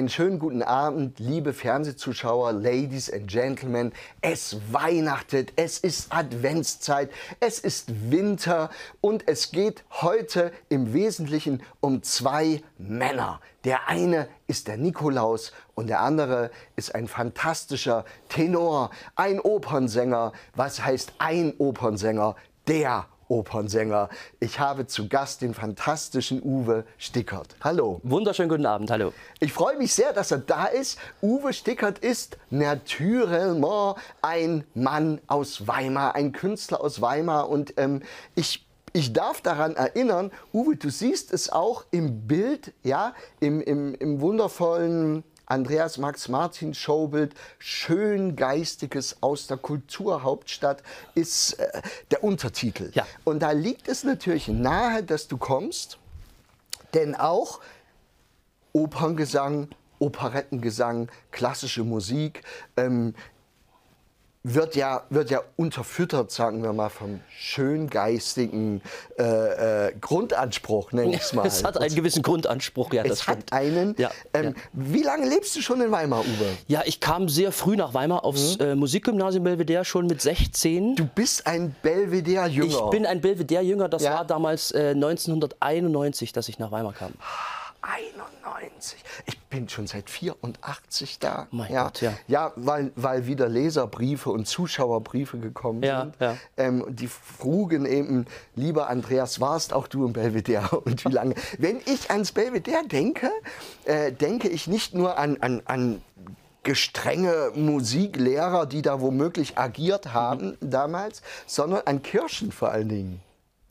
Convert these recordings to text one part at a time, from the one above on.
Einen schönen guten Abend, liebe Fernsehzuschauer, Ladies and Gentlemen. Es weihnachtet, es ist Adventszeit, es ist Winter und es geht heute im Wesentlichen um zwei Männer. Der eine ist der Nikolaus und der andere ist ein fantastischer Tenor, ein Opernsänger. Was heißt ein Opernsänger? Der Opernsänger. Ich habe zu Gast den fantastischen Uwe Stickert. Hallo. Wunderschönen guten Abend, hallo. Ich freue mich sehr, dass er da ist. Uwe Stickert ist naturellement ein Mann aus Weimar, ein Künstler aus Weimar. Und ähm, ich ich darf daran erinnern, Uwe, du siehst es auch im Bild, ja, im, im, im wundervollen Andreas Max Martin Showbild, schön geistiges aus der Kulturhauptstadt ist äh, der Untertitel. Ja. Und da liegt es natürlich nahe, dass du kommst, denn auch Operngesang, Operettengesang, klassische Musik, ähm, wird ja, wird ja unterfüttert, sagen wir mal, vom schöngeistigen äh, äh, Grundanspruch, nenne ich es mal. Es hat einen gewissen Grundanspruch, ja, es das hat stimmt. einen. Ja, ähm, ja. Wie lange lebst du schon in Weimar, Uwe? Ja, ich kam sehr früh nach Weimar aufs äh, Musikgymnasium Belvedere, schon mit 16. Mhm. Du bist ein Belvedere-Jünger. ich bin ein Belvedere-Jünger, das Ja. war damals äh, 1991, dass ich nach Weimar kam. 91. Ich bin schon seit 84 da. Mein ja. Gott, ja. Ja, weil, weil wieder Leserbriefe und Zuschauerbriefe gekommen Ja, sind. ja. Ähm, die frugen eben, lieber Andreas, warst auch du im Belvedere und wie lange? Wenn ich ans Belvedere denke, äh, denke ich nicht nur an, an, an gestrenge Musiklehrer, die da womöglich agiert haben Mhm. damals, sondern an Kirchen vor allen Dingen.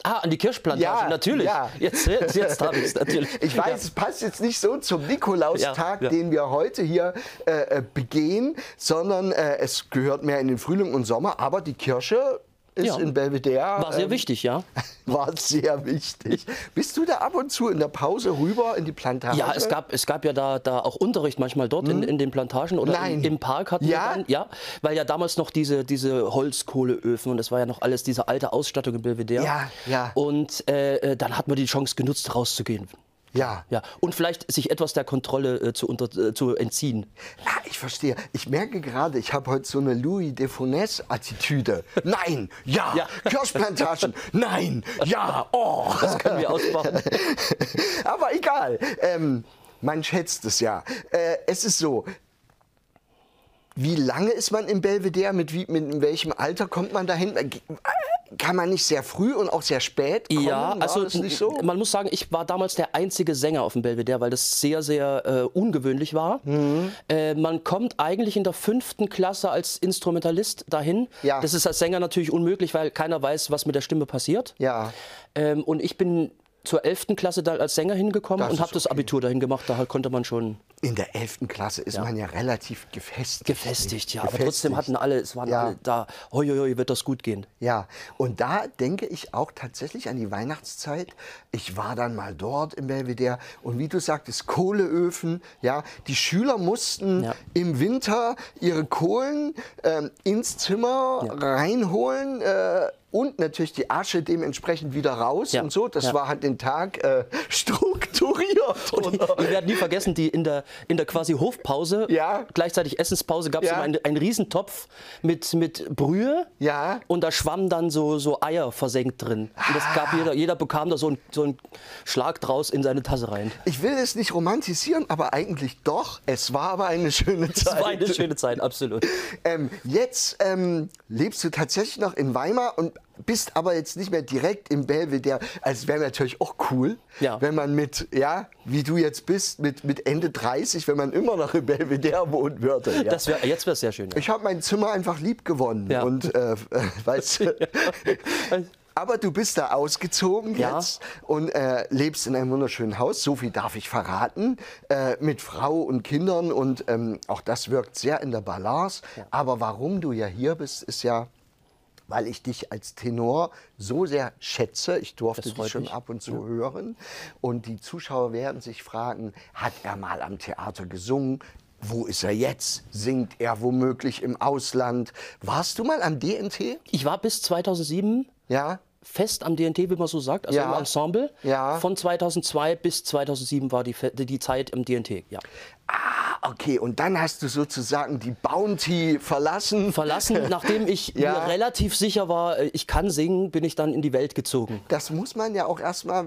Ah, an die Kirschplantage, Ja, natürlich. ja. Jetzt, jetzt, jetzt habe ich es natürlich. Ich weiß, es passt jetzt nicht so zum Nikolaustag, Ja, ja. den wir heute hier äh, äh, begehen, sondern äh, es gehört mehr in den Frühling und Sommer. Aber die Kirche ist Ja. in Belvedere. War sehr ähm, wichtig, ja. War sehr wichtig. Bist du da ab und zu in der Pause rüber in die Plantage? Ja, es gab, es gab ja da, da auch Unterricht manchmal dort in, in den Plantagen oder Hm? Nein. Im, im Park hatten Ja? wir dann, ja, weil ja damals noch diese, diese Holzkohleöfen und das war ja noch alles diese alte Ausstattung in Belvedere. Ja, ja. Und äh, äh, dann hat man die Chance genutzt, rauszugehen. Ja. Ja, und vielleicht sich etwas der Kontrolle äh, zu, unter, äh, zu entziehen. Ja, ich verstehe. Ich merke gerade, ich habe heute so eine Louis de Funès-Attitüde. Nein, ja, Ja. Kirschplantagen, nein, ja, oh. Das können wir ausbauen. Aber egal, ähm, man schätzt es ja. Äh, es ist so, wie lange ist man im Belvedere? Mit, wie, mit welchem Alter kommt man dahin? Äh, Kann man nicht sehr früh und auch sehr spät kommen? Ja, also das nicht so? man muss sagen, ich war damals der einzige Sänger auf dem Belvedere, weil das sehr, sehr äh, ungewöhnlich war. Mhm. Äh, man kommt eigentlich in der fünften Klasse als Instrumentalist dahin. Ja. Das ist als Sänger natürlich unmöglich, weil keiner weiß, was mit der Stimme passiert. Ja. Ähm, und ich bin zur 11. Klasse da als Sänger hingekommen Das und habe das Abitur dahin gemacht. Da konnte man schon In der 11. Klasse ist man ja relativ gefestigt. gefestigt, ja. Aber Gefestigt. trotzdem hatten alle, es waren Ja. alle da, hoi, hoi, hoi, wird das gut gehen. Ja, und da denke ich auch tatsächlich an die Weihnachtszeit. Ich war dann mal dort im Belvedere und wie du sagtest, Kohleöfen. Ja, die Schüler mussten Ja. im Winter ihre Kohlen ähm, ins Zimmer reinholen. Äh, und natürlich die Asche dementsprechend wieder raus Ja. und so. Das Ja. war halt den Tag äh, strukturiert. Und ich, ich werde nie vergessen, die in der, in der quasi Hofpause, Ja. gleichzeitig Essenspause, gab es immer einen, einen Riesentopf mit, mit Brühe. Ja. Und da schwammen dann so, so Eier versenkt drin. Und das Ah. gab jeder, jeder bekam da so einen so einen Schlag draus in seine Tasse rein. Ich will es nicht romantisieren, aber eigentlich doch. Es war aber eine schöne Zeit. Das war eine schöne Zeit, absolut. Ähm, jetzt ähm, lebst du tatsächlich noch in Weimar und bist aber jetzt nicht mehr direkt im Belvedere. Also es wäre natürlich auch cool, Ja. wenn man mit, ja, wie du jetzt bist, mit, mit Ende 30, wenn man immer noch im Belvedere wohnen würde. Ja. Das wär, jetzt wäre es sehr schön. Ja. ich habe mein Zimmer einfach lieb gewonnen. Ja. Und äh, äh, weißt du, Aber du bist da ausgezogen Ja. jetzt und äh, lebst in einem wunderschönen Haus, so viel darf ich verraten, äh, mit Frau und Kindern und ähm, auch das wirkt sehr in der Balance. Aber warum du ja hier bist, ist ja, weil ich dich als Tenor so sehr schätze. Ich durfte Das dich schon mich. ab und zu hören. Und die Zuschauer werden sich fragen, hat er mal am Theater gesungen? Wo ist er jetzt? Singt er womöglich im Ausland? Warst du mal am DNT? Ich war bis 2007 Ja? fest am DNT, wie man so sagt, also Ja. im Ensemble. Ja. Von 2002 bis 2007 war die, die Zeit im DNT. Ja. Ah, okay. Und dann hast du sozusagen die Bounty verlassen. Verlassen, nachdem ich Ja. mir relativ sicher war, äh, ich kann singen, bin ich dann in die Welt gezogen. Das muss man ja auch erstmal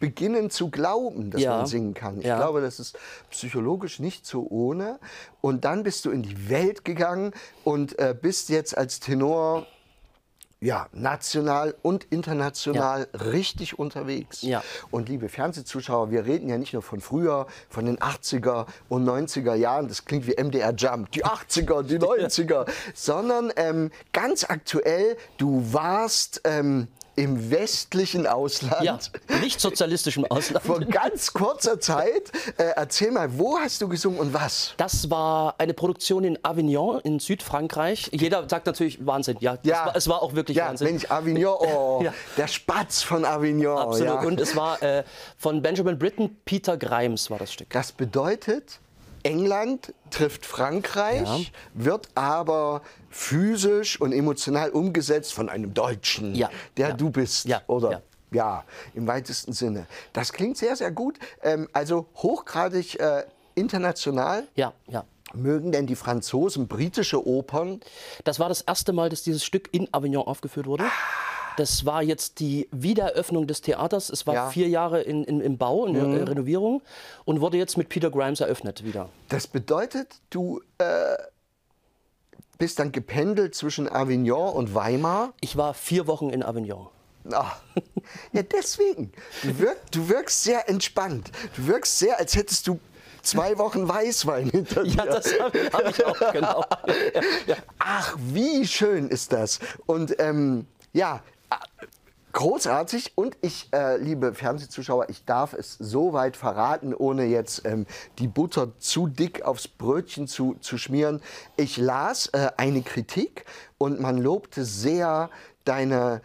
beginnen zu glauben, dass Ja. man singen kann. Ich Ja. glaube, das ist psychologisch nicht so ohne. Und dann bist du in die Welt gegangen und äh, bist jetzt als Tenor ja, national und international richtig unterwegs. Ja. Und liebe Fernsehzuschauer, wir reden ja nicht nur von früher, von den 80er und 90er Jahren, das klingt wie MDR Jump, die 80er, die 90er, sondern ähm, ganz aktuell, du warst ähm, im westlichen Ausland. Ja, nicht sozialistischem Ausland. Vor ganz kurzer Zeit. Äh, erzähl mal, wo hast du gesungen und was? Das war eine Produktion in Avignon in Südfrankreich. Jeder sagt natürlich Wahnsinn. Ja, Ja. Es, war, es war auch wirklich Ja, Wahnsinn. Mensch, Avignon, oh, Ja. der Spatz von Avignon. Absolut. Ja. Und es war äh, von Benjamin Britten, Peter Grimes war das Stück. Das bedeutet, England trifft Frankreich, wird aber physisch und emotional umgesetzt von einem Deutschen, Ja, der ja. du bist. Ja, Oder ja. ja, im weitesten Sinne. Das klingt sehr, sehr gut. Ähm, also hochgradig äh, international. Ja, ja. Mögen denn die Franzosen britische Opern? Das war das erste Mal, dass dieses Stück in Avignon aufgeführt wurde. Das war jetzt die Wiedereröffnung des Theaters. Es war Ja. Mhm. vier Jahre in, in, im Bau, in der äh, Renovierung und wurde jetzt mit Peter Grimes eröffnet wieder. Das bedeutet, du äh, bist dann gependelt zwischen Avignon und Weimar. Ich war vier Wochen in Avignon. Ah, ja, deswegen. Du, wirk, du wirkst sehr entspannt. Du wirkst sehr, als hättest du zwei Wochen Weißwein hinter dir. Ja, das habe hab ich auch, genau. Ach, wie schön ist das. Und ähm, ja, großartig. Und ich, äh, liebe Fernsehzuschauer, ich darf es so weit verraten, ohne jetzt ähm, die Butter zu dick aufs Brötchen zu, zu schmieren. Ich las äh, eine Kritik und man lobte sehr deine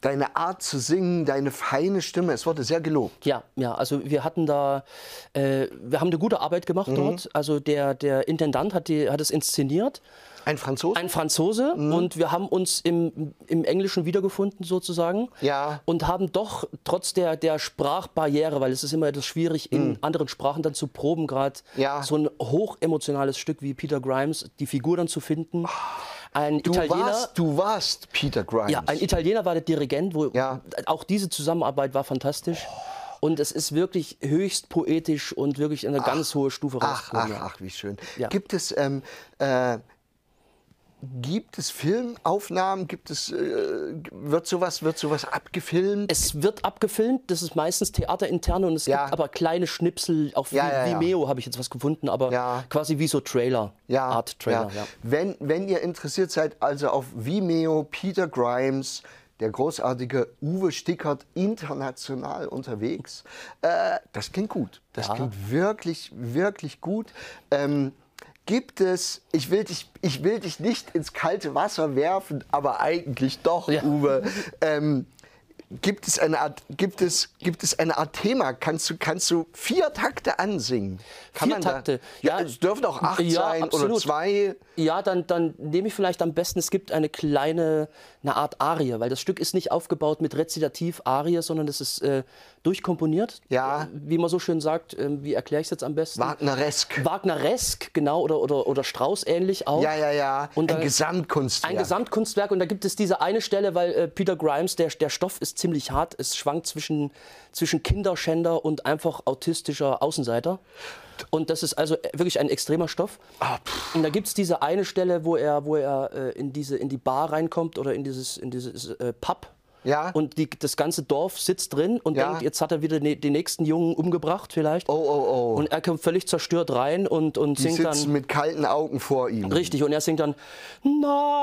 deine Art zu singen, deine feine Stimme. Es wurde sehr gelobt. Ja, ja, also wir hatten da, äh, wir haben eine gute Arbeit Mhm. gemacht dort. Also der, der Intendant hat, die, hat es inszeniert, Ein Franzose? ein Franzose, Mhm. und wir haben uns im, im Englischen wiedergefunden sozusagen. Ja. Und haben doch trotz der, der Sprachbarriere, weil es ist immer etwas schwierig, in anderen Sprachen dann zu proben, gerade Mhm. Ja. so ein hochemotionales Stück wie Peter Grimes, die Figur dann zu finden. Ein du, Italiener. warst, du warst Peter Grimes. Ja, ein Italiener war der Dirigent, wo Ja. auch diese Zusammenarbeit war fantastisch. Und es ist wirklich höchst poetisch und wirklich eine ganz hohe Stufe Ach, ach, ach, wie schön. Ja. Gibt es ähm, äh, gibt es Filmaufnahmen? Gibt es äh, wird sowas wird sowas abgefilmt? Es wird abgefilmt, das ist meistens theaterinterne und es Ja. gibt aber kleine Schnipsel, auf Ja, ja. Vimeo habe ich jetzt was gefunden, aber quasi wie so Trailer, ja, Art Trailer. Wenn, wenn ihr interessiert seid, also auf Vimeo, Peter Grimes, der großartige Uwe Stickert, international unterwegs. Äh, das klingt gut. Das Ja. klingt wirklich, wirklich gut. Ähm, gibt es, ich will, dich, ich will dich nicht ins kalte Wasser werfen, aber eigentlich doch, Ja. Uwe. Ähm, Gibt es, eine Art, gibt, es, gibt es eine Art Thema? Kannst du, kannst du vier Takte ansingen? Kann Vier man da- Takte? Ja, Ja. es dürfen auch acht Ja, sein oder absolut. zwei. Ja, dann, dann nehme ich vielleicht am besten, es gibt eine kleine, eine Art Arie, weil das Stück ist nicht aufgebaut mit Rezitativ-Arie, sondern es ist äh, durchkomponiert. Ja. Äh, Wie man so schön sagt, ähm, wie erkläre ich es jetzt am besten? Wagneresk. Wagneresk, genau, oder, oder, oder Strauß ähnlich auch. Ja, ja, ja. Und ein dann- Gesamtkunstwerk. Ein Gesamtkunstwerk und da gibt es diese eine Stelle, weil äh, Peter Grimes, der, der Stoff ist ziemlich hart, es schwankt zwischen, zwischen Kinderschänder und einfach autistischer Außenseiter. Und das ist also wirklich ein extremer Stoff. Ah, und da gibt es diese eine Stelle, wo er, wo er äh, in, diese, in die Bar reinkommt oder in dieses, in dieses äh, Pub. Ja. Und die, das ganze Dorf sitzt drin und Ja. denkt, jetzt hat er wieder ne, den nächsten Jungen umgebracht vielleicht. Oh, oh, oh. Und er kommt völlig zerstört rein und, und Die singt dann... mit kalten Augen vor ihm. Richtig, und er singt dann Now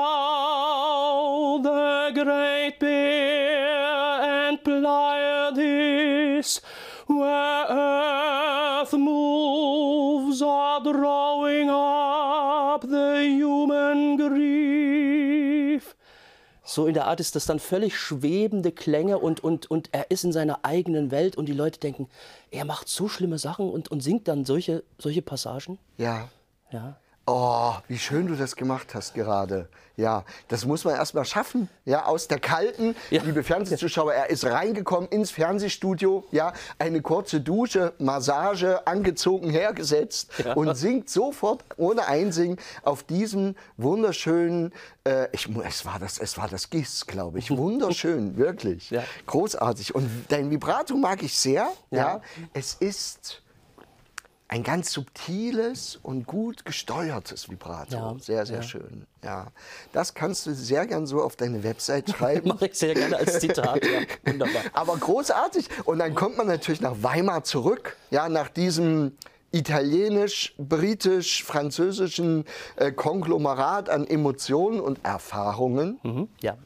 So in der Art ist das dann völlig schwebende Klänge und, und, und er ist in seiner eigenen Welt und die Leute denken, er macht so schlimme Sachen und, und singt dann solche, solche Passagen. Ja. Ja. Oh, wie schön du das gemacht hast gerade. Ja, das muss man erst mal schaffen. Ja, aus der kalten, Ja. liebe Fernsehzuschauer, er ist reingekommen ins Fernsehstudio, ja, eine kurze Dusche, Massage, angezogen hergesetzt und singt sofort ohne Einsingen auf diesem wunderschönen, äh, ich, es war das, es war das Gis, glaube ich, wunderschön, wirklich, Ja. großartig. Und dein Vibrato mag ich sehr. Ja, Ja. es ist ein ganz subtiles und gut gesteuertes Vibrato. Ja, Sehr, sehr ja. schön. Ja, das kannst du sehr gern so auf deine Website schreiben. Mache ich sehr gerne als Zitat. Ja, wunderbar. Aber großartig. Und dann kommt man natürlich nach Weimar zurück, ja, nach diesem italienisch-britisch-französischen äh, Konglomerat an Emotionen und Erfahrungen. Mhm, ja.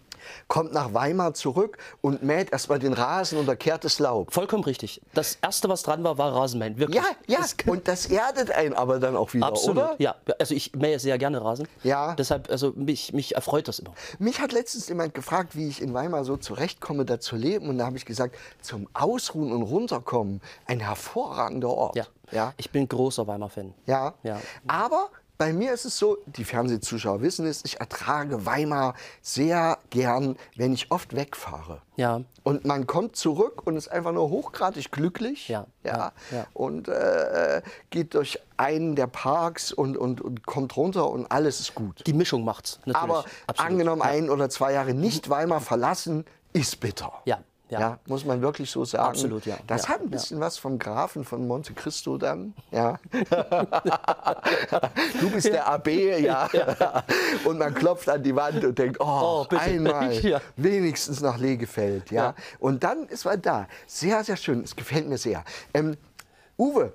Kommt nach Weimar zurück und mäht erstmal den Rasen und erkehrt das Laub. Vollkommen richtig. Das erste, was dran war, war Rasenmähen. Wirklich. Ja, ja, Das- und das erdet einen aber dann auch wieder, Absolut, oder? ja. Also ich mähe sehr gerne Rasen. Ja. Deshalb, also mich, mich erfreut das immer. Mich hat letztens jemand gefragt, wie ich in Weimar so zurechtkomme, da zu leben. Und da habe ich gesagt, zum Ausruhen und Runterkommen ein hervorragender Ort. Ja. Ja. Ich bin großer Weimar-Fan. ja. Ja. Aber bei mir ist es so, die Fernsehzuschauer wissen es, ich ertrage Weimar sehr gern, wenn ich oft wegfahre. Ja. Und man kommt zurück und ist einfach nur hochgradig glücklich. Ja, ja, ja. Und äh, geht durch einen der Parks und, und, und kommt runter und alles ist gut. Die Mischung macht's. Natürlich. Aber Absolut. angenommen, ein oder zwei Jahre nicht Weimar verlassen, ist bitter. Ja, ja. muss man wirklich so sagen. Absolut, ja. Das Ja, hat ein bisschen was vom Grafen von Monte Cristo dann. Ja. du bist der AB, ja. Und man klopft an die Wand und denkt, oh, Oh, einmal Ja. wenigstens nach Lehgefeld. Ja. Ja. Und dann ist man da. Sehr, sehr schön. Es gefällt mir sehr. Ähm, Uwe,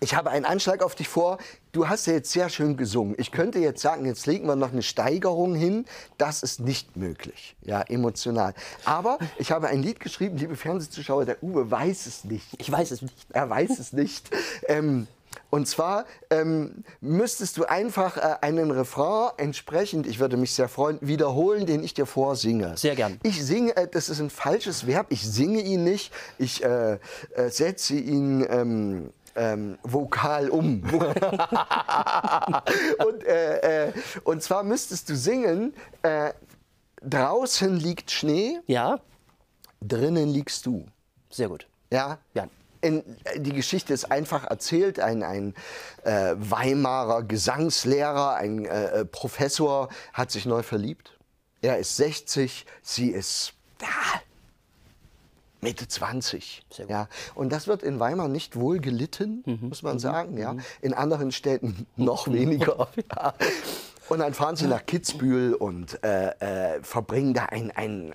ich habe einen Anschlag auf dich vor. Du hast ja jetzt sehr schön gesungen. Ich könnte jetzt sagen, jetzt legen wir noch eine Steigerung hin. Das ist nicht möglich, ja, emotional. Aber ich habe ein Lied geschrieben, liebe Fernsehzuschauer, der Uwe weiß es nicht. Ich weiß es nicht. Er weiß es nicht. Ähm, und zwar ähm, müsstest du einfach äh, einen Refrain entsprechend, ich würde mich sehr freuen, wiederholen, den ich dir vorsinge. Sehr gern. Ich singe, äh, das ist ein falsches Verb, ich singe ihn nicht, ich äh, äh, setze ihn ähm, ähm, vokal um. und, äh, äh, und zwar müsstest du singen, äh, draußen liegt Schnee, Ja, drinnen liegst du. sehr gut. Ja? Ja. In, die Geschichte ist einfach erzählt. Ein, ein äh, Weimarer Gesangslehrer, ein äh, äh, Professor hat sich neu verliebt. Er ist 60, sie ist ja, Mitte 20. Sehr gut. Ja. Und das wird in Weimar nicht wohl gelitten, Mhm. muss man sagen. Ja. In anderen Städten noch weniger. Ja. Und dann fahren sie nach Kitzbühel und äh, äh, verbringen da ein, ein,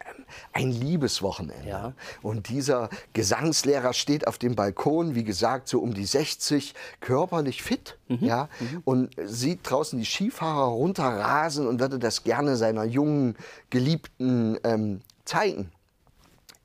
ein Liebeswochenende. Ja. Und dieser Gesangslehrer steht auf dem Balkon, wie gesagt, so um die 60, körperlich fit, ja, und sieht draußen die Skifahrer runterrasen und würde das gerne seiner jungen Geliebten ähm, zeigen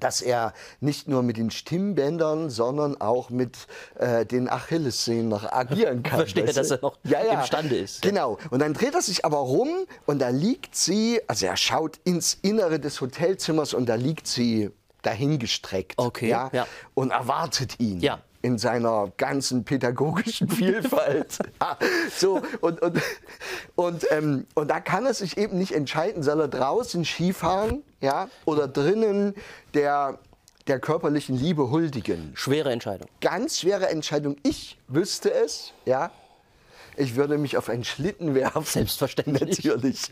dass er nicht nur mit den Stimmbändern, sondern auch mit äh, den Achillessehnen noch agieren kann. Verstehe, dass er noch imstande ist. Genau. Und dann dreht er sich aber rum und da liegt sie, also er schaut ins Innere des Hotelzimmers und da liegt sie dahingestreckt. Okay, Ja, ja. Und erwartet ihn. Ja. In seiner ganzen pädagogischen Vielfalt. Ja, so, und, und, und, ähm, und da kann er sich eben nicht entscheiden, soll er draußen Skifahren ja, oder drinnen der, der körperlichen Liebe huldigen Schwere Entscheidung. ganz schwere Entscheidung. Ich wüsste es, ja. Ich würde mich auf einen Schlitten werfen. Selbstverständlich. Natürlich.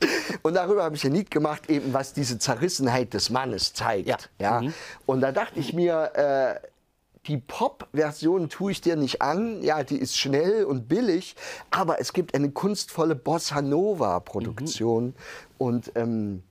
Und darüber habe ich ein Lied gemacht, eben was diese Zerrissenheit des Mannes zeigt. Ja. Ja. Mhm. Und da dachte ich mir, äh, die Pop-Version tue ich dir nicht an. Ja, die ist schnell und billig, aber es gibt eine kunstvolle Bossa Nova-Produktion. Mhm. Und ähm,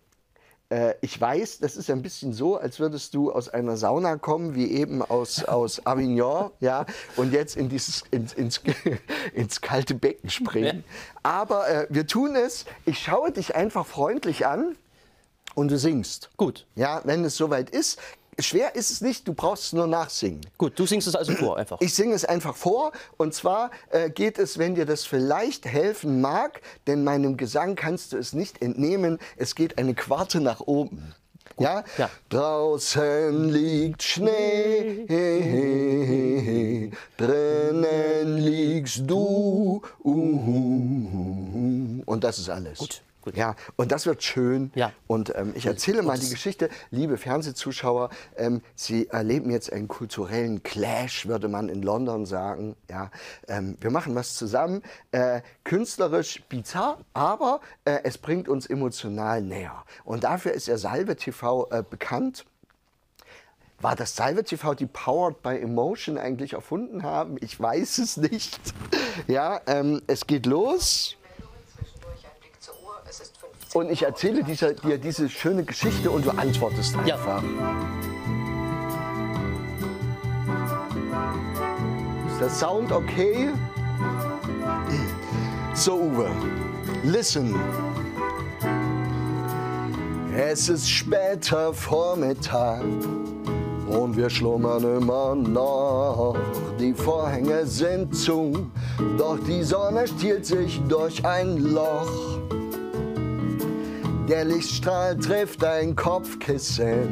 äh, ich weiß, das ist ein bisschen so, als würdest du aus einer Sauna kommen, wie eben aus, aus Avignon, ja, und jetzt in dieses, ins, ins, ins kalte Becken springen. Aber äh, wir tun es. Ich schaue dich einfach freundlich an und du singst. Gut. Ja, wenn es soweit ist. Schwer ist es nicht, du brauchst es nur nachsingen. Gut, du singst es also vor einfach. Ich singe es einfach vor und zwar äh, geht es, wenn dir das vielleicht helfen mag, denn meinem Gesang kannst du es nicht entnehmen, es geht eine Quarte nach oben. Ja? Ja. Draußen liegt Schnee, drinnen liegst du. Uh, und das ist alles. Gut, gut. Ja, und das wird schön. Ja. Und ähm, ich erzähle mal die Geschichte, liebe Fernsehzuschauer. Ähm, Sie erleben jetzt einen kulturellen Clash, würde man in London sagen. Ja, ähm, wir machen was zusammen, äh, künstlerisch bizarr, aber äh, es bringt uns emotional näher. Und dafür ist der Salve TV äh, bekannt. War das Salve TV, die Powered by Emotion eigentlich erfunden haben? Ich weiß es nicht. Ja, ähm, es geht los. Und ich erzähle dieser, dir diese schöne Geschichte und du antwortest Ja. einfach. Ist der Sound okay? So, Uwe, listen. Es ist später Vormittag und wir schlummern immer noch. Die Vorhänge sind zu, doch die Sonne stiehlt sich durch ein Loch. Der Lichtstrahl trifft dein Kopfkissen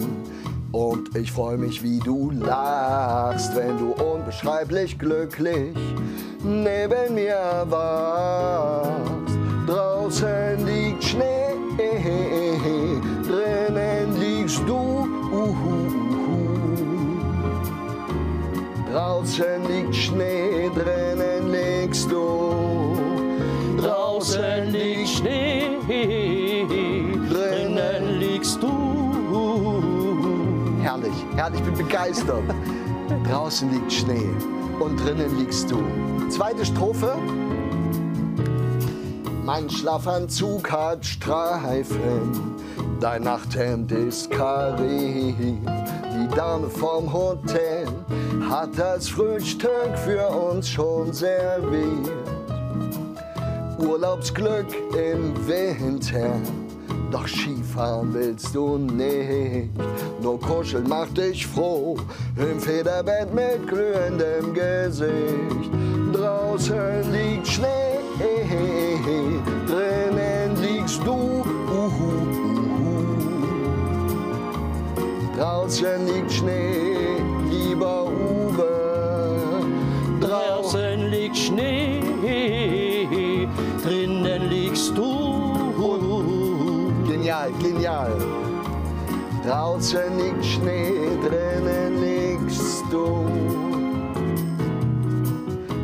und ich freue mich, wie du lachst, wenn du unbeschreiblich glücklich neben mir warst. Draußen liegt Schnee, drinnen liegst du. Draußen liegt Schnee, drinnen liegst du. Herrlich, ich bin begeistert. Draußen liegt Schnee und drinnen liegst du. Zweite Strophe. Mein Schlafanzug hat Streifen, dein Nachthemd ist kariert. Die Dame vom Hotel hat das Frühstück für uns schon serviert. Urlaubsglück im Winter. Doch Skifahren willst du nicht, nur kuscheln macht dich froh, im Federbett mit glühendem Gesicht. Draußen liegt Schnee, drinnen liegst du. Draußen liegt Schnee, Genial, genial. Draußen liegt Schnee, drinnen liegst du.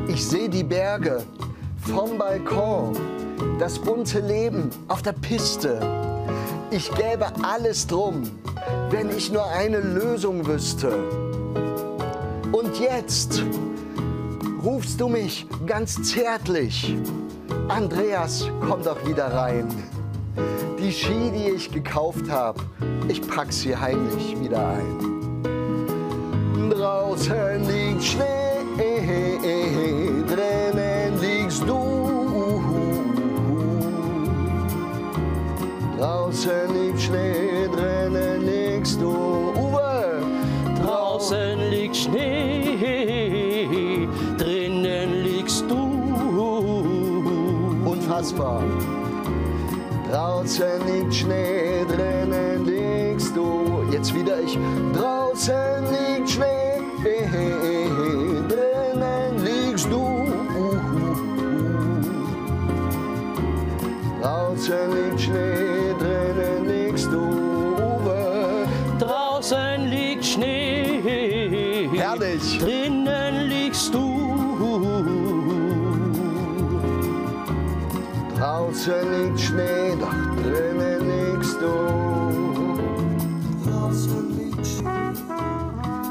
Ich sehe die Berge vom Balkon, das bunte Leben auf der Piste. Ich gäbe alles drum, wenn ich nur eine Lösung wüsste. Und jetzt rufst du mich ganz zärtlich. Andreas, komm doch wieder rein. Die Ski, die ich gekauft habe, ich pack sie heimlich wieder ein. Draußen liegt Schnee, drinnen liegst du. Draußen liegt Schnee, drinnen liegst du. Uwe! Draußen liegt Schnee, drinnen liegst du. Unfassbar. Draußen liegt Schnee, drinnen liegst du. Jetzt wieder ich. Draußen liegt Schnee, drinnen liegst du. Draußen liegt Schnee, drinnen liegst du. Draußen liegt Schnee, Herrlich. drinnen liegst du. Draußen liegt Schnee,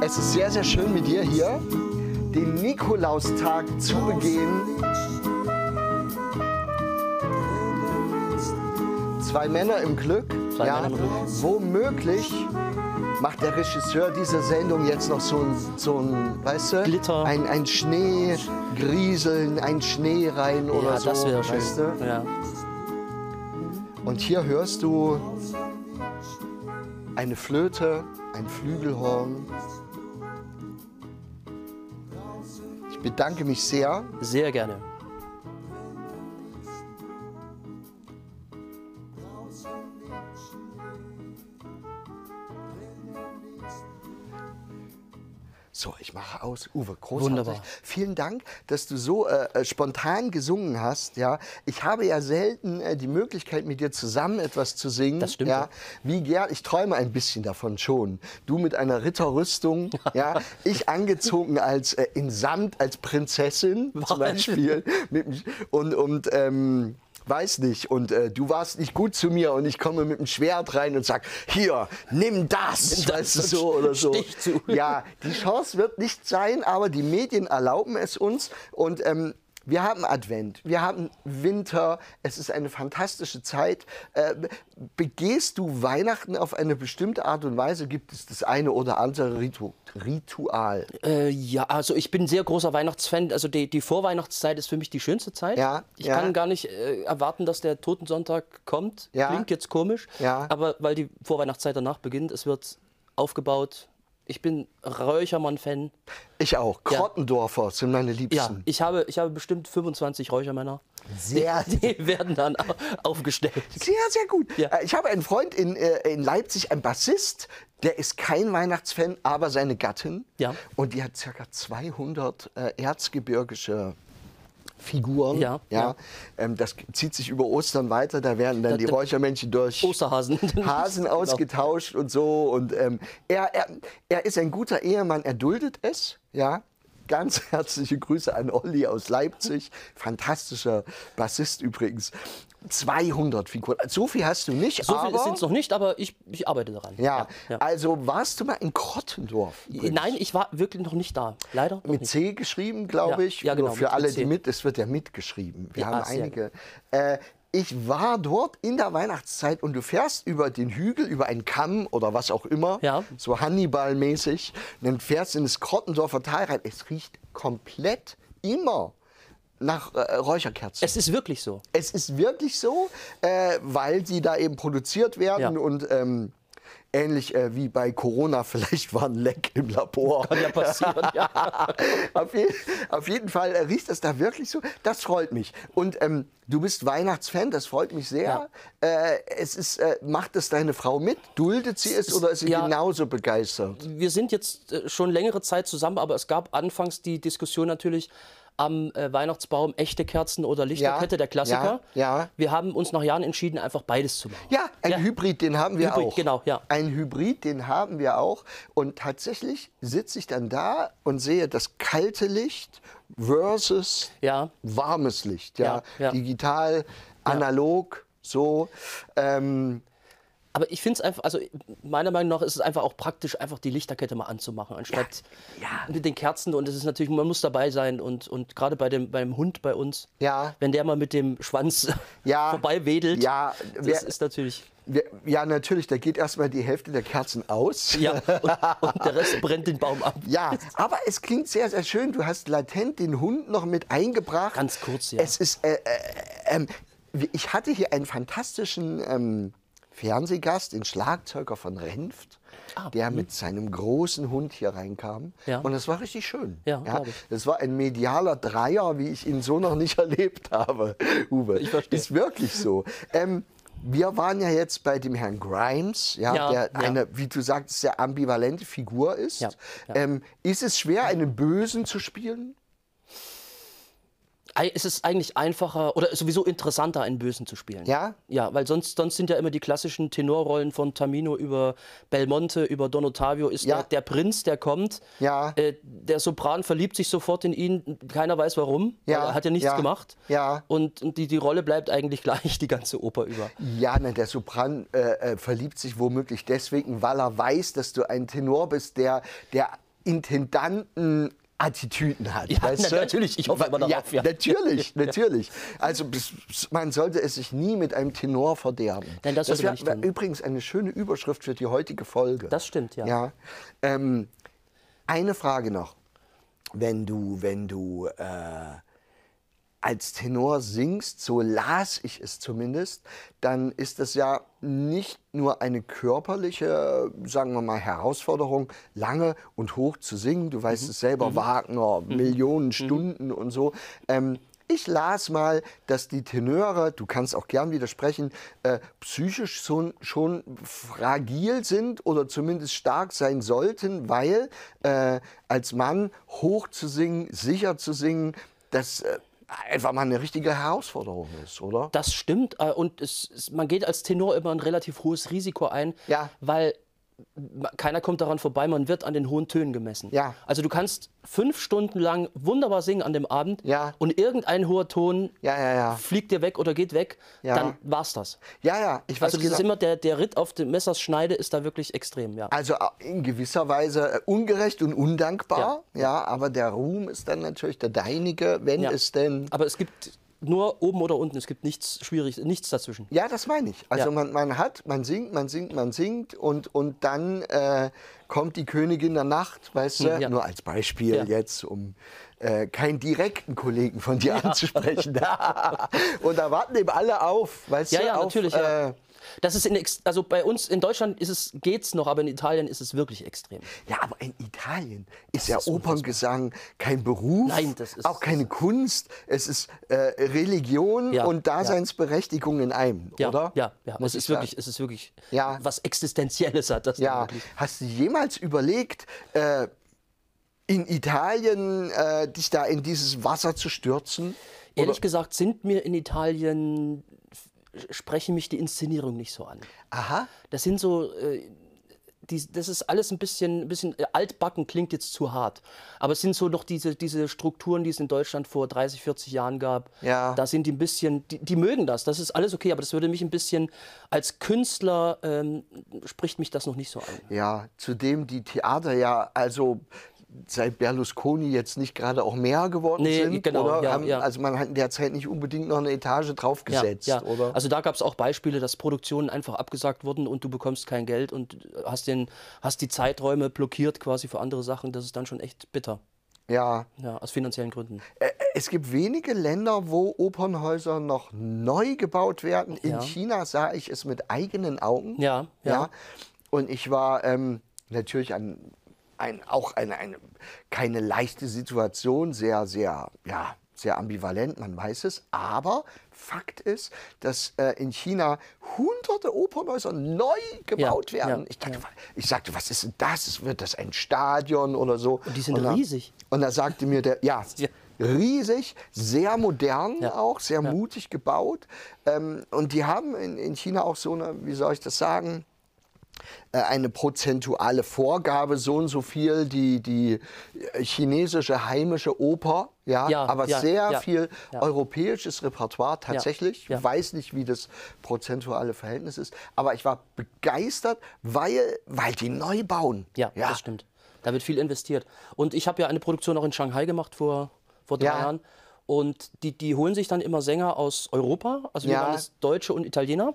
Es ist sehr, sehr schön mit dir hier, den Nikolaustag zu begehen. Zwei Männer im Glück. Zwei ja, Männer im Glück. Womöglich macht der Regisseur dieser Sendung jetzt noch so ein, so ein weißt du, Glitter. ein, ein Schneegrieseln, ein Schnee rein oder Ja, so. das wäre schön. weißt du? Ja. Und hier hörst du eine Flöte, ein Flügelhorn. Bedanke mich sehr. Sehr gerne. So, ich mache aus. Uwe, großartig. Wunderbar. Vielen Dank, dass du so äh, äh, spontan gesungen hast. Ja, ich habe ja selten äh, die Möglichkeit, mit dir zusammen etwas zu singen. Das stimmt, Ja, wie gern. Ich träume ein bisschen davon schon. Du mit einer Ritterrüstung, ja, ich angezogen als äh, in Samt als Prinzessin zum Beispiel und und ähm, Weiß nicht. Und äh, du warst nicht gut zu mir und ich komme mit dem Schwert rein und sag, hier, nimm das. Nimm das weißt du, so oder so. Ja, die Chance wird nicht sein, aber die Medien erlauben es uns. Und ähm, wir haben Advent, wir haben Winter, es ist eine fantastische Zeit. Äh, begehst du Weihnachten auf eine bestimmte Art und Weise? Gibt es das eine oder andere Ritu Ritual? Äh, ja, also ich bin ein sehr großer Weihnachtsfan. Also die, die Vorweihnachtszeit ist für mich die schönste Zeit. Ja, ich ja. kann gar nicht äh, erwarten, dass der Totensonntag kommt. Ja. Klingt jetzt komisch, Ja. aber weil die Vorweihnachtszeit danach beginnt, es wird aufgebaut. Ich bin Räuchermann-Fan. Ich auch. Krottendorfer sind meine Ja, Liebsten. ich habe, ich habe bestimmt 25 Räuchermänner. Sehr, Die werden dann au- aufgestellt. Sehr, sehr gut. Ja. Äh, Ich habe einen Freund in, äh, in Leipzig, ein Bassist, der ist kein Weihnachtsfan, aber seine Gattin. Ja. Und die hat ca. 200 äh, erzgebirgische Figuren. Ja, ja. Ähm, das zieht sich über Ostern weiter, da werden dann Da- die Räuchermännchen durch Osterhasen. Hasen Genau. ausgetauscht und so. Und ähm, er, er, er ist ein guter Ehemann, er duldet es, ja. Ganz herzliche Grüße an Olli aus Leipzig. Fantastischer Bassist übrigens. 200 Figuren. So viel hast du nicht, So viel aber... sind es noch nicht, aber ich, ich arbeite daran. ja, ja. also warst du mal in Krottendorf? übrigens? Nein, ich war wirklich noch nicht da. Leider Mit nicht. C geschrieben, glaube Ja, ich. ja, genau, Nur für alle, C. die mit, es wird ja mitgeschrieben. Wir Ja, haben sehr einige. Äh, ich war dort in der Weihnachtszeit und du fährst über den Hügel, über einen Kamm oder was auch immer, Ja. so Hannibal-mäßig, dann fährst du in das Krottendorfer Tal rein. Es riecht komplett immer nach äh, Räucherkerzen. Es ist wirklich so. Es ist wirklich so, äh, weil sie da eben produziert werden Ja. und ähm, ähnlich äh, wie bei Corona vielleicht war ein Leck im Labor. Kann ja passieren. ja. auf, je auf jeden Fall äh, riecht das da wirklich so. Das freut mich. Und ähm, du bist Weihnachtsfan, das freut mich sehr. Äh, es ist, äh, macht es deine Frau mit? Duldet sie es oder ist sie Ja. genauso begeistert? Wir sind jetzt äh, schon längere Zeit zusammen, aber es gab anfangs die Diskussion natürlich am äh, Weihnachtsbaum echte Kerzen oder Lichterkette, Ja, der Klassiker. ja, ja. Wir haben uns nach Jahren entschieden, einfach beides zu machen. Ja, ein Ja. Hybrid, den haben wir Hybrid, auch. genau, ja. Ein Hybrid, den haben wir auch. Und tatsächlich sitze ich dann da und sehe das kalte Licht versus Ja. warmes Licht. Ja. Digital, analog, so. Ähm, Aber ich finde es einfach, also meiner Meinung nach ist es einfach auch praktisch, einfach die Lichterkette mal anzumachen, anstatt Ja, ja. mit den Kerzen. Und es ist natürlich, man muss dabei sein und, und gerade bei dem, beim Hund bei uns, Ja. wenn der mal mit dem Schwanz Ja. vorbei wedelt, Ja, das wer- ist natürlich. wir, ja, natürlich, da geht erstmal die Hälfte der Kerzen aus. Ja, und, und der Rest brennt den Baum ab. Ja, aber es klingt sehr, sehr schön. Du hast latent den Hund noch mit eingebracht. Ganz kurz, ja. Es ist, äh, äh, ähm, ich hatte hier einen fantastischen ähm, Fernsehgast, den Schlagzeuger von Renft, der mit seinem großen Hund hier reinkam. Ah, Ja. Und das war richtig schön. Ja, ich. Das war ein medialer Dreier, wie ich ihn so noch nicht erlebt habe, Uwe. Ich verstehe. Ist wirklich so. Ähm, wir waren ja jetzt bei dem Herrn Grimes, ja, Ja, der ja. eine, wie du sagst, sehr ambivalente Figur ist. Ja, ja. Ähm, ist es schwer, einen Bösen zu spielen? Es ist eigentlich einfacher oder sowieso interessanter, einen Bösen zu spielen. Ja? Ja, weil sonst, sonst sind ja immer die klassischen Tenorrollen von Tamino über Belmonte, über Don Ottavio, ist Ja. der, der Prinz, der kommt. Ja. Äh, der Sopran verliebt sich sofort in ihn, keiner weiß warum, Ja, er hat ja nichts ja, gemacht. ja. Und, und die, die Rolle bleibt eigentlich gleich die ganze Oper über. Ja, na, der Sopran äh, äh, verliebt sich womöglich deswegen, weil er weiß, dass du ein Tenor bist, der, der Intendanten Attitüden hat. Ja, weißt na, natürlich, ich hoffe immer darauf, Ja, ja. natürlich, natürlich. Also man sollte es sich nie mit einem Tenor verderben. Nein, das sollte wär, man nicht wär übrigens eine schöne Überschrift für die heutige Folge. Das stimmt, ja. Ja. Ähm, eine Frage noch. Wenn du, wenn du äh, als Tenor singst, so las ich es zumindest, dann ist das ja nicht nur eine körperliche, sagen wir mal, Herausforderung, lange und hoch zu singen. Du weißt es selber, Wagner, Millionen Stunden und so. Ähm, Ich las mal, dass die Tenöre, du kannst auch gern widersprechen, äh, psychisch schon, schon fragil sind oder zumindest stark sein sollten, weil äh, als Mann hoch zu singen, sicher zu singen, das äh, einfach mal eine richtige Herausforderung ist, oder? Das stimmt. äh, Und es, man geht als Tenor immer ein relativ hohes Risiko ein, Ja. weil keiner kommt daran vorbei, man wird an den hohen Tönen gemessen. Ja. Also du kannst fünf Stunden lang wunderbar singen an dem Abend Ja. und irgendein hoher Ton Ja, ja, ja. fliegt dir weg oder geht weg, dann war's das. Ja, ja, ich weiß Also das ist genau. immer der, der Ritt auf dem Messers Schneide ist da wirklich extrem, ja. Also in gewisser Weise äh, ungerecht und undankbar, ja. aber der Ruhm ist dann natürlich der deinige, wenn es denn. Aber es gibt nur oben oder unten, es gibt nichts schwierig, nichts dazwischen. Ja, das meine ich. Also Ja. man, man hat, man singt, man singt, man singt und, und dann äh, kommt die Königin der Nacht, weißt du, Hm, ja. nur als Beispiel Ja. jetzt, um äh, keinen direkten Kollegen von dir anzusprechen. und da warten eben alle auf, weißt Ja, du, ja, auf, natürlich. Äh. Das ist in, also bei uns in Deutschland ist es, geht's noch, aber in Italien ist es wirklich extrem. Ja, aber in Italien ist ja ist Operngesang kein Beruf, Nein, das ist- auch keine Kunst. Es ist äh, Religion Ja, und Daseinsberechtigung in einem, Ja, oder? ja, ja. Muss Es ist sagen. wirklich, es ist wirklich Ja. was Existenzielles hat das. Ja, hast du jemals überlegt, äh, in Italien äh, dich da in dieses Wasser zu stürzen? Ehrlich gesagt sind mir in Italien sprechen mich die Inszenierung nicht so an. Aha. Das sind so, äh, die, das ist alles ein bisschen, ein bisschen äh, altbacken, klingt jetzt zu hart. Aber es sind so noch diese, diese Strukturen, die es in Deutschland vor 30, 40 Jahren gab. Ja. Da sind die ein bisschen, die, die mögen das, das ist alles okay, aber das würde mich ein bisschen, als Künstler ähm, spricht mich das noch nicht so an. Ja, zudem die Theater ja also seit Berlusconi jetzt nicht gerade auch mehr geworden Nee, sind, genau, oder? ja, Haben, ja. Also man hat in der Zeit nicht unbedingt noch eine Etage draufgesetzt, ja, ja. oder? Also da gab es auch Beispiele, dass Produktionen einfach abgesagt wurden und du bekommst kein Geld und hast, den, hast die Zeiträume blockiert quasi für andere Sachen. Das ist dann schon echt bitter. ja. Ja, aus finanziellen Gründen. Es gibt wenige Länder, wo Opernhäuser noch neu gebaut werden. In Ja. China sah ich es mit eigenen Augen. Ja, ja. Und ich war ähm, natürlich an, ein, auch eine, eine, keine leichte Situation, sehr, sehr, ja, sehr ambivalent, man weiß es. Aber Fakt ist, dass äh, in China hunderte Opernhäuser neu gebaut Ja, werden. ja, ich, dachte, ja. ich sagte, was ist denn das? Wird das ein Stadion oder so? Und die sind da, riesig. Und da sagte mir der, ja, Ja. riesig, sehr modern Ja. auch, sehr mutig gebaut. Ähm, und die haben in, in China auch so eine, wie soll ich das sagen, eine prozentuale Vorgabe, so und so viel die, die äh, chinesische heimische Oper, ja, Ja, aber ja, sehr ja, viel ja. europäisches Repertoire tatsächlich. ja. Ich weiß nicht, wie das prozentuale Verhältnis ist, aber ich war begeistert, weil, weil die neu bauen. Ja, das stimmt. Da wird viel investiert. Und ich habe ja eine Produktion auch in Shanghai gemacht vor, vor drei Ja. Jahren. Und die, die holen sich dann immer Sänger aus Europa, also wir Ja. waren das Deutsche und Italiener.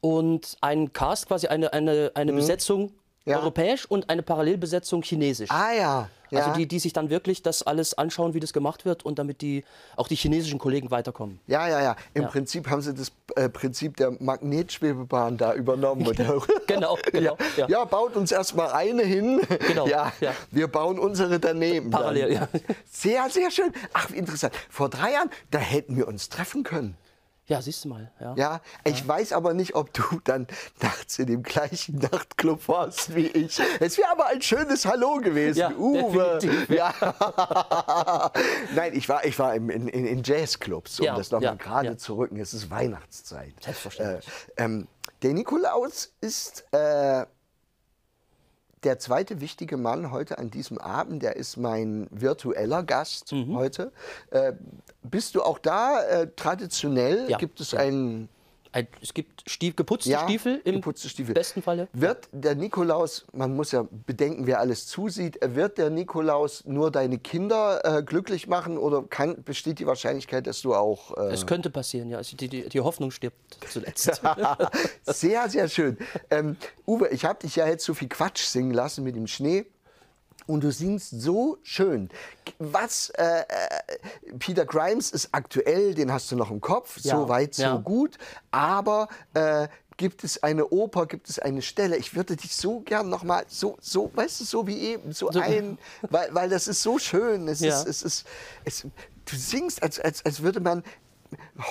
Und einen Cast, quasi eine, eine, eine Besetzung Mhm. Ja. europäisch und eine Parallelbesetzung chinesisch. Ah ja. ja. Also die, die sich dann wirklich das alles anschauen, wie das gemacht wird und damit die, auch die chinesischen Kollegen weiterkommen. Ja, ja, ja. Im Ja. Prinzip haben sie das äh, Prinzip der Magnetschwebebahn da übernommen. Genau, genau, Ja. baut uns erstmal eine hin. Genau, Ja, wir bauen unsere daneben. dann. Parallel, ja. Sehr, sehr schön. Ach, wie interessant. Vor drei Jahren, da hätten wir uns treffen können. Ja, siehst du mal. Ja. Ja, ich weiß aber nicht, ob du dann nachts in dem gleichen Nachtclub warst wie ich. Es wäre aber ein schönes Hallo gewesen, Ja, Uwe. definitiv. Ja. Nein, ich war, ich war im, in, in, Jazzclubs, um Ja, das nochmal ja, gerade ja. zu rücken. Es ist Weihnachtszeit. Selbstverständlich. Äh, ähm, der Nikolaus ist äh, der zweite wichtige Mann heute an diesem Abend. Der ist mein virtueller Gast Mhm. heute. Äh, bist du auch da? Äh, traditionell Ja, gibt es einen Ein, es gibt Stief, geputzte ja, Stiefel im geputzte Stiefel. besten Falle. Wird der Nikolaus, man muss ja bedenken, wer alles zusieht, wird der Nikolaus nur deine Kinder äh, glücklich machen oder kann, besteht die Wahrscheinlichkeit, dass du auch. Äh, Es könnte passieren, ja. Also die, die, die Hoffnung stirbt zuletzt. sehr, sehr schön. Ähm, Uwe, ich habe dich ja jetzt so viel Quatsch singen lassen mit dem Schnee. Und du singst so schön. Was, äh, äh, Peter Grimes ist aktuell, den hast du noch im Kopf, Ja, so weit, so ja. gut. Aber äh, gibt es eine Oper, gibt es eine Stelle? Ich würde dich so gern noch mal, so, so, weißt du, so wie eben, so, So- ein, weil, weil das ist so schön. Es Ja. ist, es ist, es, du singst, als, als, als würde man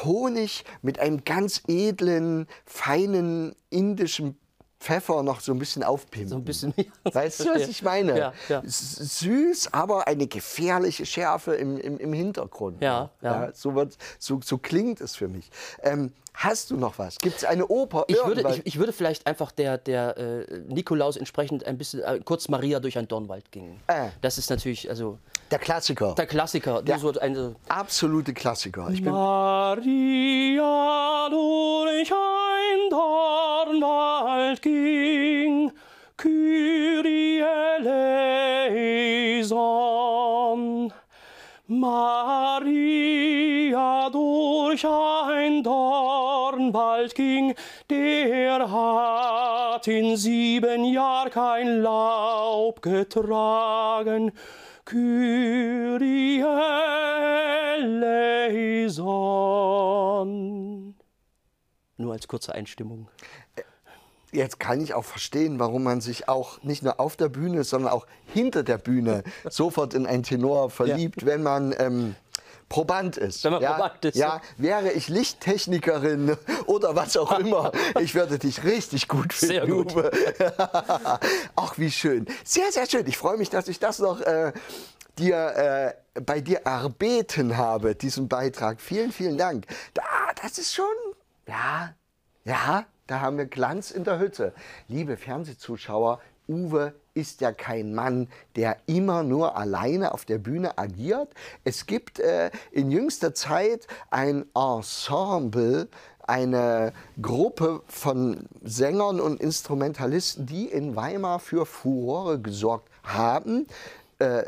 Honig mit einem ganz edlen, feinen indischen Pfeffer noch so ein bisschen aufpimpen. So ein bisschen. Weißt du, was ich meine? Ja, ja. Süß, aber eine gefährliche Schärfe im, im, im Hintergrund. Ja, ja. so, wird, so, so klingt es für mich. Ähm, hast du noch was? Gibt es eine Oper? Ich würde, ich, ich würde vielleicht einfach der, der äh, Nikolaus entsprechend ein bisschen äh, kurz Maria durch einen Dornwald gingen. Äh. Das ist natürlich also Der Klassiker. der Klassiker. Ja. So eine, Absolute Klassiker. Ich bin, Maria durch ein Dornwald ging, Kyrie eleison. Maria durch ein Dornwald ging, der hat in sieben Jahr kein Laub getragen. Kyrie eleison. Nur als kurze Einstimmung. jetzt kann ich auch verstehen, warum man sich auch nicht nur auf der Bühne, sondern auch hinter der Bühne sofort in einen Tenor verliebt, wenn man ähm, Proband ist. Wenn man ja, Proband ist, Ja, wäre ich Lichttechnikerin oder was auch immer, ich würde dich richtig gut finden, Sehr gut. Uwe. Ach, wie schön. Sehr, sehr schön. Ich freue mich, dass ich das noch äh, dir, äh, bei dir erbeten habe, diesen Beitrag. Vielen, vielen Dank. Da, das ist schon, ja, ja, da haben wir Glanz in der Hütte. Liebe Fernsehzuschauer, Uwe ist ja kein Mann, der immer nur alleine auf der Bühne agiert. Es gibt äh, in jüngster Zeit ein Ensemble, eine Gruppe von Sängern und Instrumentalisten, die in Weimar für Furore gesorgt haben. Äh,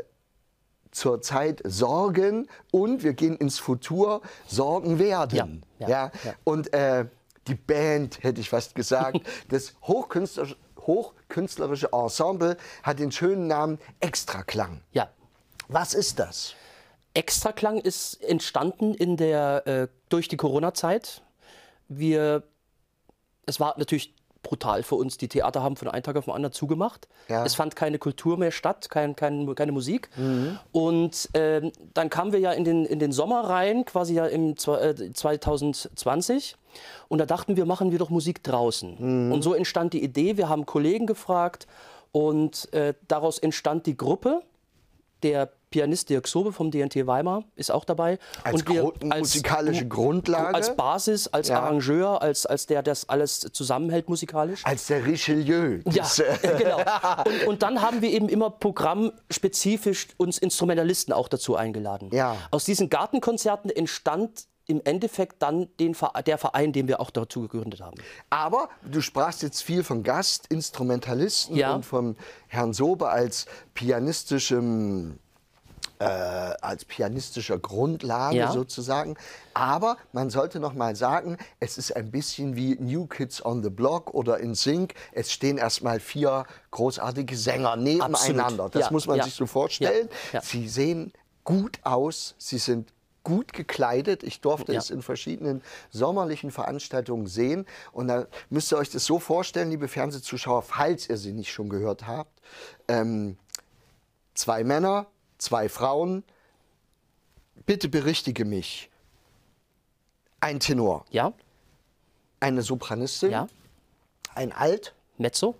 zurzeit sorgen und wir gehen ins Futur sorgen werden. Ja, ja, ja. Und äh, die Band, hätte ich fast gesagt, das hochkünstlerische, hochkünstlerische Ensemble hat den schönen Namen Extraklang. Ja. Was ist das? Extraklang ist entstanden in der, äh, durch die Corona-Zeit. Wir, es war natürlich brutal für uns. Die Theater haben von einem Tag auf den anderen zugemacht. Ja. Es fand keine Kultur mehr statt, kein, kein, keine Musik. Und ähm, dann kamen wir ja in den, in den Sommer rein, quasi ja im äh, 2020. Und da dachten wir, machen wir doch Musik draußen. Und so entstand die Idee. Wir haben Kollegen gefragt und äh, daraus entstand die Gruppe. Der Pianist Dirk Sobe vom DNT Weimar ist auch dabei. Als Gru- musikalische Grundlage? Als Basis, als Ja. Arrangeur, als, als der das alles zusammenhält musikalisch. Als der Richelieu. Ja, äh, genau. Und, und dann haben wir eben immer programmspezifisch uns Instrumentalisten auch dazu eingeladen. Ja. Aus diesen Gartenkonzerten entstand im Endeffekt dann den, der Verein, den wir auch dazu gegründet haben. Aber du sprachst jetzt viel von Gastinstrumentalisten Ja. und vom Herrn Sobe als pianistischem äh, als pianistischer Grundlage Ja. sozusagen. Aber man sollte noch mal sagen, es ist ein bisschen wie New Kids on the Block oder in Sync. Es stehen erstmal vier großartige Sänger nebeneinander. Absolut. Das Ja, muss man ja. sich so vorstellen. Sie sehen gut aus, sie sind gut gekleidet. Ich durfte Ja. es in verschiedenen sommerlichen Veranstaltungen sehen. Und da müsst ihr euch das so vorstellen, liebe Fernsehzuschauer, falls ihr sie nicht schon gehört habt. Ähm, zwei Männer, zwei Frauen. Bitte berichtige mich. Ein Tenor, Ja, eine Sopranistin, ja, ein Alt, Mezzo.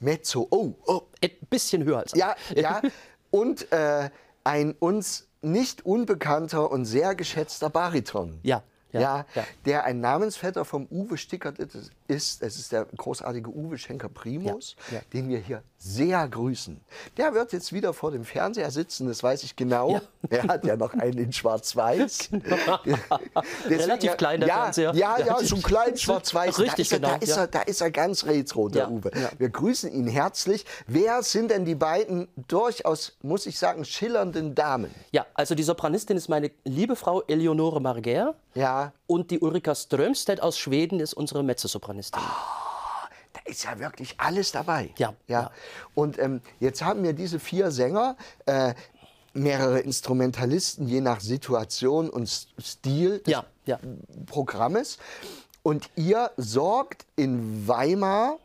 Mezzo, oh, oh, Ein bisschen höher als ja, ja, und äh, ein uns nicht unbekannter und sehr geschätzter Bariton. Ja, ja, Ja, ja. der ein Namensvetter vom Uwe Stickert ist. Es ist der großartige Uwe Schenker Primus, Ja, ja. den wir hier sehr grüßen. Der wird jetzt wieder vor dem Fernseher sitzen, das weiß ich genau. Ja. Er hat ja noch einen in Schwarz-Weiß. Deswegen- Relativ klein, der ja, Fernseher. Ja, ja, so klein Schwarz-Weiß. Richtig, da ist er, da, genau, ist er, da ist er ganz retro, der Uwe. Wir grüßen ihn herzlich. Wer sind denn die beiden durchaus, muss ich sagen, schillernden Damen? Ja, also die Sopranistin ist meine liebe Frau Eleonore Marger. Ja, Und die Ulrika Strömstedt aus Schweden ist unsere Mezzosopranistin. Da ist ja wirklich alles dabei. Ja, ja. ja. Und ähm, jetzt haben wir diese vier Sänger, äh, mehrere Instrumentalisten, je nach Situation und Stil des Ja, ja. Programmes. Und ihr sorgt in Weimar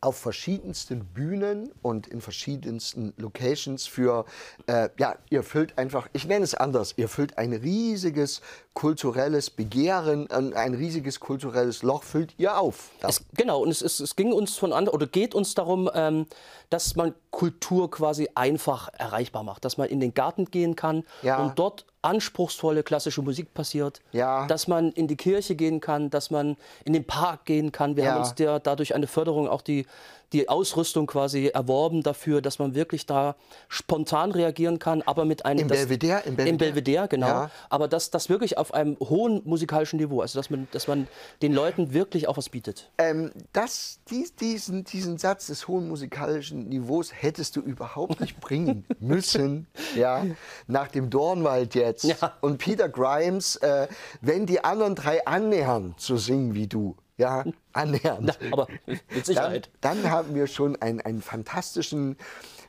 auf verschiedensten Bühnen und in verschiedensten Locations für, äh, ja, ihr füllt einfach, ich nenne es anders, ihr füllt ein riesiges kulturelles Begehren, ein, riesiges kulturelles Loch füllt ihr auf. Es, genau, und es, es, es ging uns von an, oder geht uns darum, ähm, dass man Kultur quasi einfach erreichbar macht, dass man in den Garten gehen kann Ja. und dort anspruchsvolle klassische Musik passiert, Ja. dass man in die Kirche gehen kann, dass man in den Park gehen kann. Wir Ja. haben uns der, dadurch eine Förderung, auch die, die Ausrüstung quasi erworben dafür, dass man wirklich da spontan reagieren kann, aber mit einem... Im das- Belvedere? Im Im Belvedere? Belvedere, genau. Ja. Aber das, das wirklich auf einem hohen musikalischen Niveau, also dass man, dass man den Leuten wirklich auch was bietet. Ähm, das, dies, diesen, diesen Satz des hohen musikalischen Niveaus hättest du überhaupt nicht bringen müssen, ja, nach dem Dornwald jetzt. Ja. Und Peter Grimes, äh, wenn die anderen drei annähernd zu singen wie du, ja, annähernd. Aber mit Dann, Sicherheit. dann haben wir schon einen, einen fantastischen,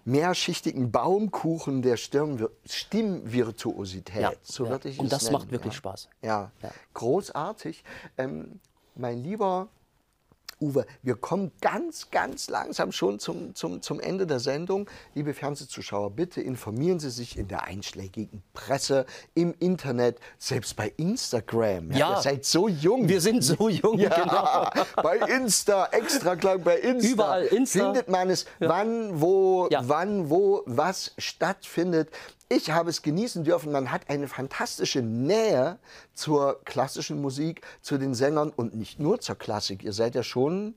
mehrschichtigen Baumkuchen der Stirnvir Stimmvirtuosität. Ja, so ja. Und das nennen, macht wirklich ja. Spaß. Ja, Ja. großartig. Ähm, mein lieber Uwe, wir kommen ganz, ganz langsam schon zum, zum, zum Ende der Sendung. Liebe Fernsehzuschauer, bitte informieren Sie sich in der einschlägigen Presse, im Internet, selbst bei Instagram. Ja. Ihr seid so jung. Wir sind so jung, ja, genau. bei Insta, extra klar bei Insta. Überall Insta. Findet man es, wann, wo, Ja. wann, wo, was stattfindet. Ich habe es genießen dürfen. Man hat eine fantastische Nähe zur klassischen Musik, zu den Sängern und nicht nur zur Klassik. Ihr seid ja schon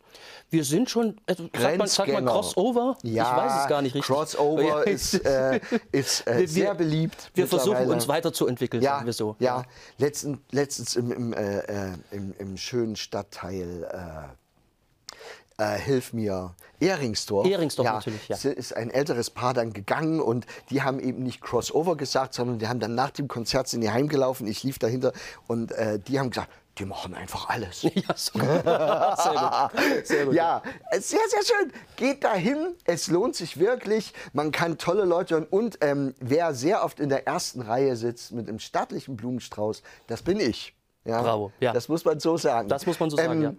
Wir sind schon, also, sagt man, sagt man. Crossover? Ja, ich weiß es gar nicht richtig. Crossover ist, äh, ist äh, Wir- sehr beliebt. Wir versuchen uns weiterzuentwickeln, ja, sagen wir so. Ja, letztens, letztens im, im, äh, äh, im, im schönen Stadtteil. Äh, hilf mir, Ehringsdorf. Ehringsdorf natürlich, ja. Ist ein älteres Paar dann gegangen und die haben eben nicht Crossover gesagt, sondern die haben dann nach dem Konzert sind die heimgelaufen. Ich lief dahinter und äh, die haben gesagt, die machen einfach alles. Ja, so. Sehr gut. Sehr gut. Ja, sehr, sehr schön. Geht dahin. Es lohnt sich wirklich. Man kann tolle Leute hören. Und ähm, wer sehr oft in der ersten Reihe sitzt mit einem stattlichen Blumenstrauß, das bin ich. Ja? Bravo, ja. Das muss man so sagen. Das muss man so sagen, ja.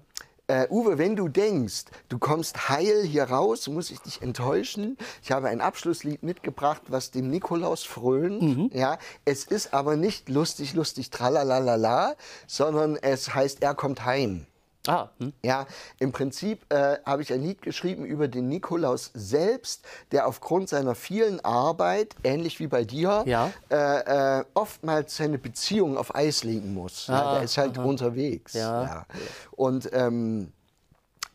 Äh, Uwe, wenn du denkst, du kommst heil hier raus, muss ich dich enttäuschen. Ich habe ein Abschlusslied mitgebracht, was dem Nikolaus frönt. Mhm. Ja, es ist aber nicht lustig, lustig, tralalala, sondern es heißt, er kommt heim. Ah, hm. Ja, im Prinzip äh, habe ich ein Lied geschrieben über den Nikolaus selbst, der aufgrund seiner vielen Arbeit, ähnlich wie bei dir, Ja. äh, äh, oftmals seine Beziehung auf Eis legen muss. ja, Ah, der ist halt unterwegs. Ja. Und ähm,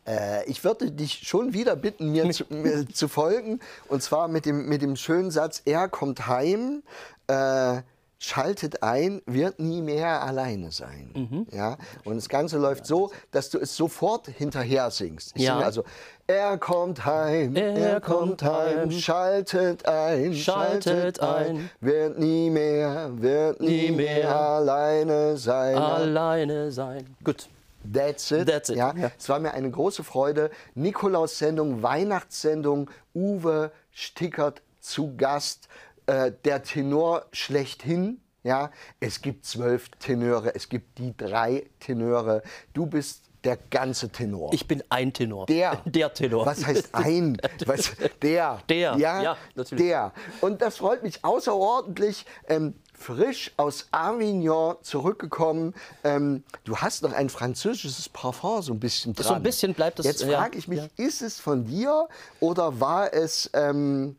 äh, ich würde dich schon wieder bitten, mir zu, mir zu folgen. Und zwar mit dem, mit dem schönen Satz, er kommt heim, äh, schaltet ein, wird nie mehr alleine sein. Mhm. Ja? Und das Ganze läuft so, dass du es sofort hinterher singst. Ich Ja. singe also, er kommt heim, er, Er kommt heim, heim, schaltet ein, schaltet ein, wird nie mehr, wird nie, nie mehr, mehr alleine sein. alleine sein. Gut. That's it. That's it, Ja, ja. Es war mir eine große Freude. Nikolaus-Sendung, Weihnachtssendung, Uwe Stickert zu Gast, äh, der Tenor schlechthin. Ja, es gibt zwölf Tenöre, es gibt die drei Tenöre. Du bist der ganze Tenor. Ich bin ein Tenor. Der. Der Tenor. Was heißt ein? Was, der. Der, Ja, ja, natürlich. Der. Und das freut mich außerordentlich. Ähm, frisch aus Avignon zurückgekommen. Ähm, du hast noch ein französisches Parfum so ein bisschen dran. So ein bisschen bleibt es, Jetzt frage ich mich, ja. ist es von dir oder war es ähm,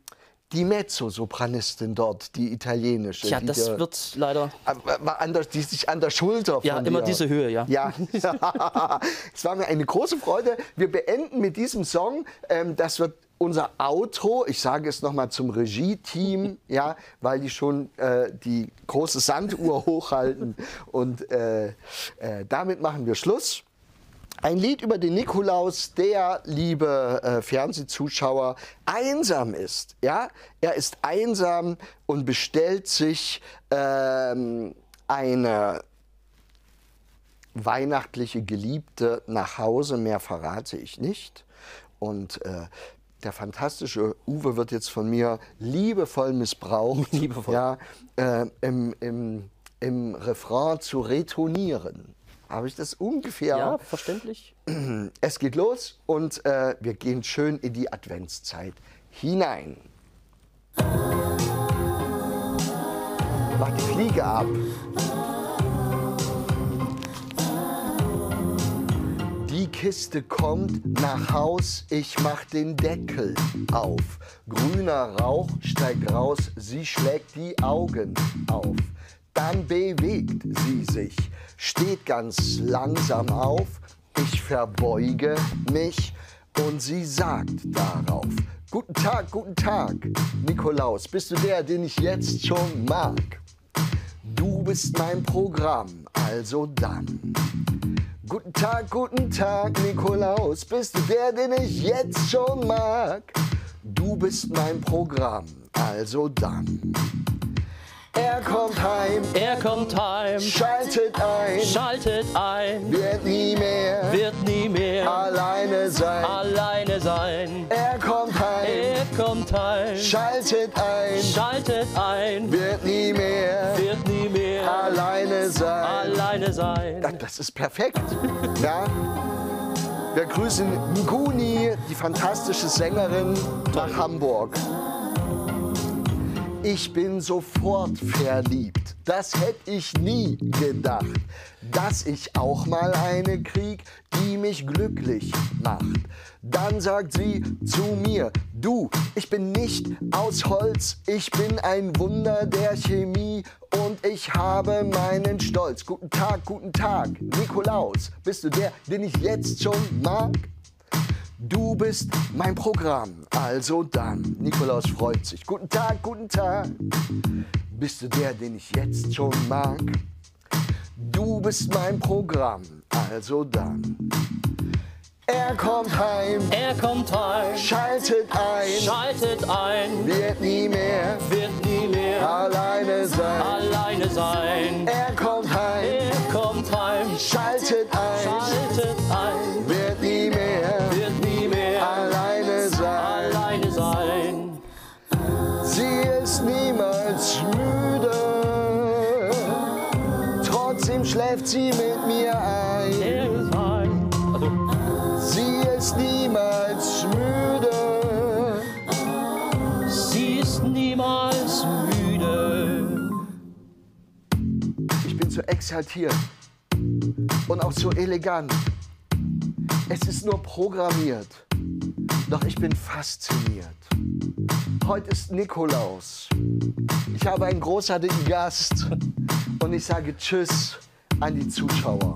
die Mezzosopranistin dort, die italienische? Die das dir- wird leider. war an der, die sich an der Schulter Ja, immer dir. diese Höhe, ja. Ja, es war mir eine große Freude. Wir beenden mit diesem Song. Ähm, das wird unser Outro. Ich sage es nochmal zum Regie-Team, ja, weil die schon äh, die große Sanduhr hochhalten. Und äh, äh, damit machen wir Schluss. Ein Lied über den Nikolaus, der, liebe äh, Fernsehzuschauer, einsam ist. Ja? Er ist einsam und bestellt sich ähm, eine weihnachtliche Geliebte nach Hause. Mehr verrate ich nicht. Und äh, der fantastische Uwe wird jetzt von mir liebevoll missbraucht, Liebevoll. Ja, äh, im, im, im Refrain zu retonieren. Habe ich das ungefähr? Ja, verständlich. Es geht los und äh, wir gehen schön in die Adventszeit hinein. Mach die Fliege ab. Die Kiste kommt nach Haus, ich mach den Deckel auf. Grüner Rauch steigt raus, sie schlägt die Augen auf. Dann bewegt sie sich, steht ganz langsam auf. Ich verbeuge mich und sie sagt darauf: Guten Tag, guten Tag, Nikolaus, bist du der, den ich jetzt schon mag? Du bist mein Programm, also dann. Guten Tag, guten Tag, Nikolaus, bist du der, den ich jetzt schon mag? Du bist mein Programm, also dann. Er kommt heim, Er kommt heim, schaltet ein, schaltet ein, wird nie mehr wird nie mehr alleine sein. alleine sein. Er kommt heim, Er kommt heim, schaltet ein, schaltet ein, wird nie mehr wird nie mehr alleine sein. alleine sein. Das ist perfekt. Ja. Wir grüßen Nguni, die fantastische Sängerin, nach Hamburg. Ich bin sofort verliebt. Das hätte ich nie gedacht. Dass ich auch mal eine krieg, die mich glücklich macht. Dann sagt sie zu mir, du, ich bin nicht aus Holz, ich bin ein Wunder der Chemie und ich habe meinen Stolz. Guten Tag, guten Tag, Nikolaus, bist du der, den ich jetzt schon mag? Du bist mein Programm, also dann. Nikolaus freut sich. Guten Tag, guten Tag. Bist du der, den ich jetzt schon mag? Du bist mein Programm, also dann. Er kommt heim, Er kommt heim, schaltet ein, schaltet ein, wird nie mehr wird nie mehr alleine sein. alleine sein. Er kommt heim, Er kommt heim, schaltet ein, schaltet schläft sie mit mir ein. Sie ist niemals müde, sie ist niemals müde. ich bin so exaltiert und auch so elegant. Es ist nur programmiert, doch ich bin fasziniert. Heute ist Nikolaus. Ich habe einen großartigen Gast und ich sage Tschüss an die Zuschauer.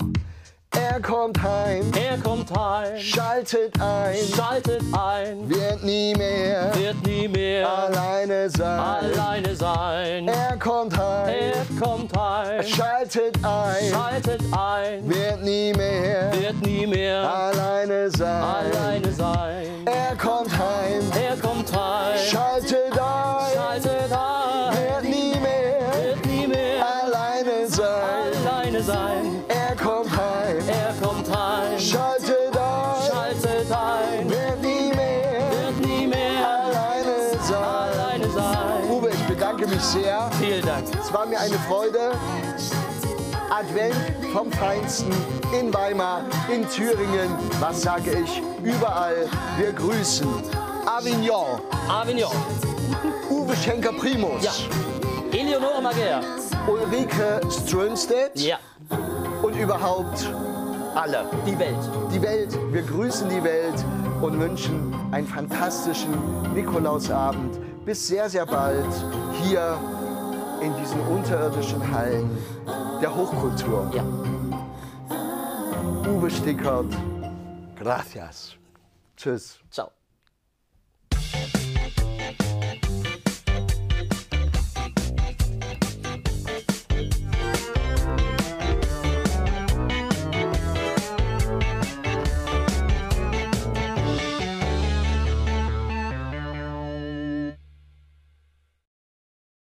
Er kommt heim, Er kommt heim, schaltet ein, schaltet ein, wird nie mehr. Wird nie mehr. Alleine sein. alleine sein. Er kommt heim, Er kommt heim, schaltet ein, schaltet ein, wird nie mehr. Wird nie mehr. Alleine sein. alleine sein. Feinsten in Weimar, in Thüringen, was sage ich, überall. Wir grüßen Avignon, Avignon, Uwe Schenker Primus, Ja. Eleonore Mager. Ulrike Strömstedt Ja, und überhaupt alle. die Welt. Die Welt, wir grüßen die Welt und wünschen einen fantastischen Nikolausabend. Bis sehr, sehr bald hier in diesen unterirdischen Hallen der Hochkultur. Ja. Uwe Stickert, gracias. Tschüss. Ciao.